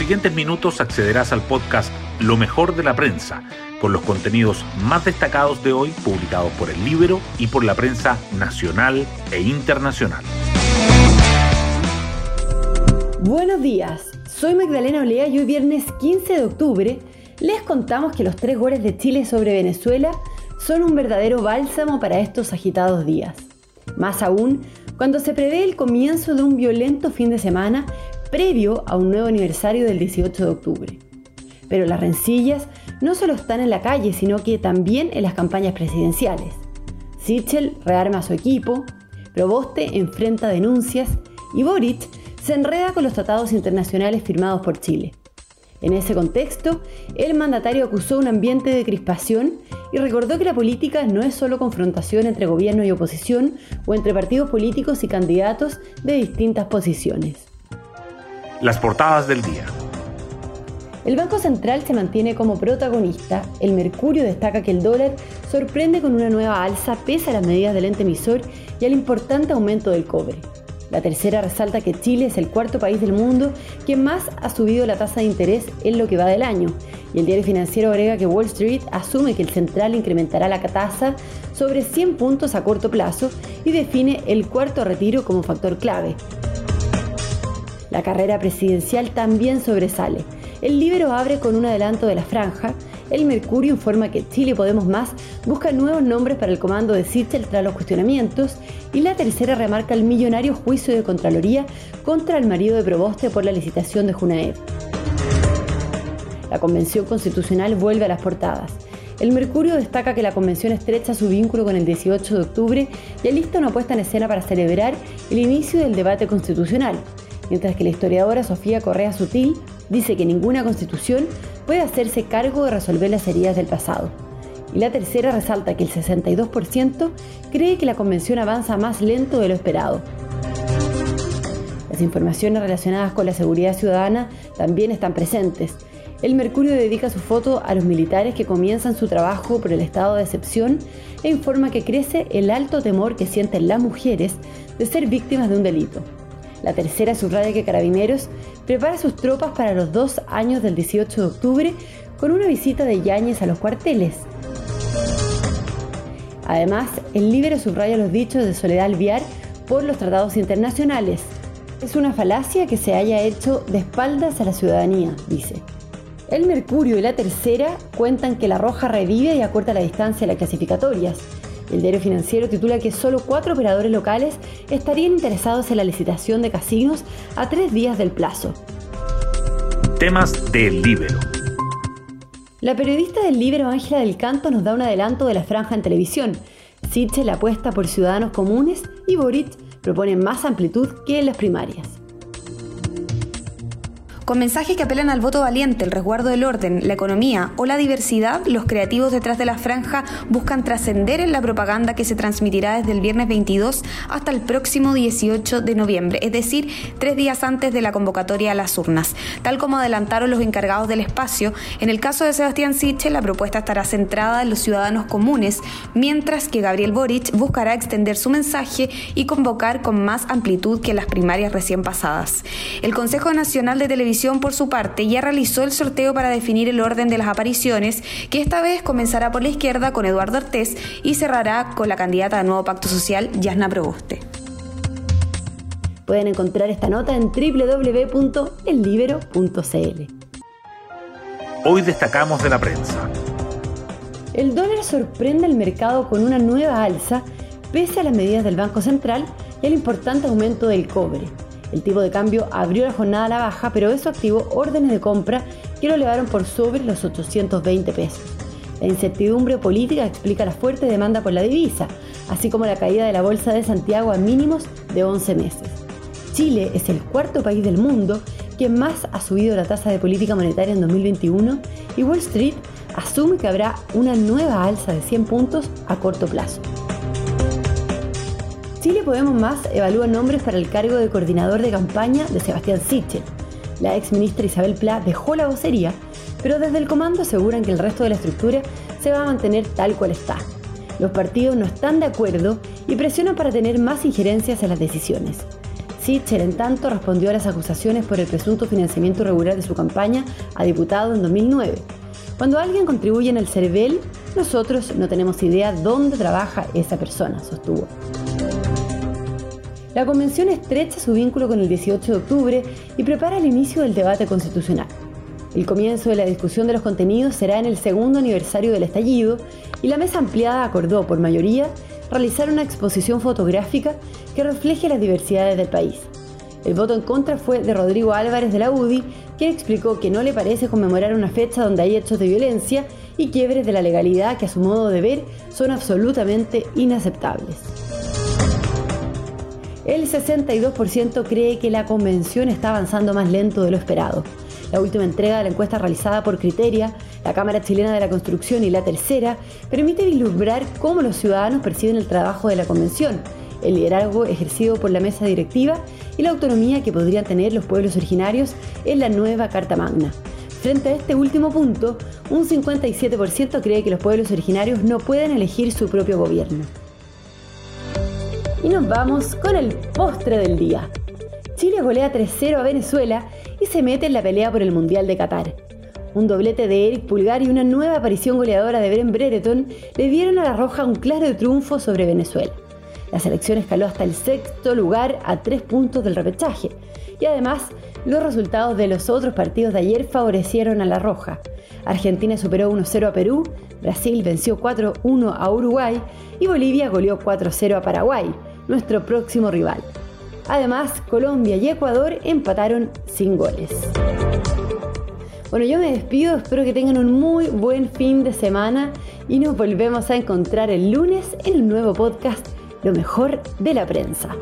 siguientes minutos accederás al podcast Lo mejor de la prensa, con los contenidos más destacados de hoy publicados por el Libro y por la prensa nacional e internacional. Buenos días, soy Magdalena Olea y hoy viernes 15 de octubre les contamos que los tres goles de Chile sobre Venezuela son un verdadero bálsamo para estos agitados días. Más aún, cuando se prevé el comienzo de un violento fin de semana previo a un nuevo aniversario del 18 de octubre. Pero las rencillas no solo están en la calle, sino que también en las campañas presidenciales. Sichel rearma a su equipo, Proboste enfrenta denuncias y Boric se enreda con los tratados internacionales firmados por Chile. En ese contexto, el mandatario acusó un ambiente de crispación y recordó que la política no es solo confrontación entre gobierno y oposición o entre partidos políticos y candidatos de distintas posiciones. Las portadas del día. El Banco Central se mantiene como protagonista. El Mercurio destaca que el dólar sorprende con una nueva alza pese a las medidas del ente emisor y al importante aumento del cobre. La tercera resalta que Chile es el cuarto país del mundo que más ha subido la tasa de interés en lo que va del año. Y el diario financiero agrega que Wall Street asume que el central incrementará la tasa sobre 100 puntos a corto plazo y define el cuarto retiro como factor clave. La carrera presidencial también sobresale. El Libero abre con un adelanto de la franja. El Mercurio informa que Chile Podemos Más busca nuevos nombres para el comando de Sichel tras los cuestionamientos. Y la tercera remarca el millonario juicio de Contraloría contra el marido de Proboste por la licitación de Junaed. La Convención Constitucional vuelve a las portadas. El Mercurio destaca que la convención estrecha su vínculo con el 18 de octubre y alista una puesta en escena para celebrar el inicio del debate constitucional mientras que la historiadora Sofía Correa Sutil dice que ninguna constitución puede hacerse cargo de resolver las heridas del pasado. Y la tercera resalta que el 62% cree que la convención avanza más lento de lo esperado. Las informaciones relacionadas con la seguridad ciudadana también están presentes. El Mercurio dedica su foto a los militares que comienzan su trabajo por el estado de excepción e informa que crece el alto temor que sienten las mujeres de ser víctimas de un delito. La tercera subraya que Carabineros prepara sus tropas para los dos años del 18 de octubre con una visita de Yáñez a los cuarteles. Además, el Libro subraya los dichos de Soledad Alviar por los tratados internacionales. Es una falacia que se haya hecho de espaldas a la ciudadanía, dice. El Mercurio y la Tercera cuentan que la Roja revive y acorta la distancia a las clasificatorias. El diario financiero titula que solo cuatro operadores locales estarían interesados en la licitación de casinos a tres días del plazo. Temas del Libero. La periodista del Libero Ángela del Canto nos da un adelanto de la franja en televisión. Sichel apuesta por ciudadanos comunes y Boric propone más amplitud que en las primarias con mensajes que apelan al voto valiente, el resguardo del orden, la economía o la diversidad, los creativos detrás de la franja buscan trascender en la propaganda que se transmitirá desde el viernes 22 hasta el próximo 18 de noviembre, es decir, tres días antes de la convocatoria a las urnas. Tal como adelantaron los encargados del espacio, en el caso de Sebastián Siche, la propuesta estará centrada en los ciudadanos comunes, mientras que Gabriel Boric buscará extender su mensaje y convocar con más amplitud que las primarias recién pasadas. El Consejo Nacional de Televisión por su parte, ya realizó el sorteo para definir el orden de las apariciones, que esta vez comenzará por la izquierda con Eduardo Artés y cerrará con la candidata de Nuevo Pacto Social, Yasna Proboste. Pueden encontrar esta nota en www.ellibero.cl. Hoy destacamos de la prensa. El dólar sorprende al mercado con una nueva alza pese a las medidas del Banco Central y al importante aumento del cobre. El tipo de cambio abrió la jornada a la baja, pero eso activó órdenes de compra que lo elevaron por sobre los 820 pesos. La incertidumbre política explica la fuerte demanda por la divisa, así como la caída de la Bolsa de Santiago a mínimos de 11 meses. Chile es el cuarto país del mundo que más ha subido la tasa de política monetaria en 2021 y Wall Street asume que habrá una nueva alza de 100 puntos a corto plazo. Chile Podemos Más evalúa nombres para el cargo de coordinador de campaña de Sebastián Sichel. La ex ministra Isabel Pla dejó la vocería, pero desde el comando aseguran que el resto de la estructura se va a mantener tal cual está. Los partidos no están de acuerdo y presionan para tener más injerencias en las decisiones. Sichel, en tanto, respondió a las acusaciones por el presunto financiamiento irregular de su campaña a diputado en 2009. Cuando alguien contribuye en el CERVEL, nosotros no tenemos idea dónde trabaja esa persona, sostuvo. La convención estrecha su vínculo con el 18 de octubre y prepara el inicio del debate constitucional. El comienzo de la discusión de los contenidos será en el segundo aniversario del estallido y la mesa ampliada acordó por mayoría realizar una exposición fotográfica que refleje las diversidades del país. El voto en contra fue de Rodrigo Álvarez de la UDI, quien explicó que no le parece conmemorar una fecha donde hay hechos de violencia y quiebres de la legalidad que a su modo de ver son absolutamente inaceptables. El 62% cree que la convención está avanzando más lento de lo esperado. La última entrega de la encuesta realizada por Criteria, la Cámara Chilena de la Construcción y la tercera permite vislumbrar cómo los ciudadanos perciben el trabajo de la convención, el liderazgo ejercido por la mesa directiva y la autonomía que podrían tener los pueblos originarios en la nueva Carta Magna. Frente a este último punto, un 57% cree que los pueblos originarios no pueden elegir su propio gobierno. Y nos vamos con el postre del día. Chile golea 3-0 a Venezuela y se mete en la pelea por el Mundial de Qatar. Un doblete de Eric Pulgar y una nueva aparición goleadora de Bren Brereton le dieron a la Roja un claro triunfo sobre Venezuela. La selección escaló hasta el sexto lugar a tres puntos del repechaje. Y además, los resultados de los otros partidos de ayer favorecieron a la Roja. Argentina superó 1-0 a Perú, Brasil venció 4-1 a Uruguay y Bolivia goleó 4-0 a Paraguay, nuestro próximo rival. Además, Colombia y Ecuador empataron sin goles. Bueno, yo me despido, espero que tengan un muy buen fin de semana y nos volvemos a encontrar el lunes en un nuevo podcast, Lo mejor de la prensa.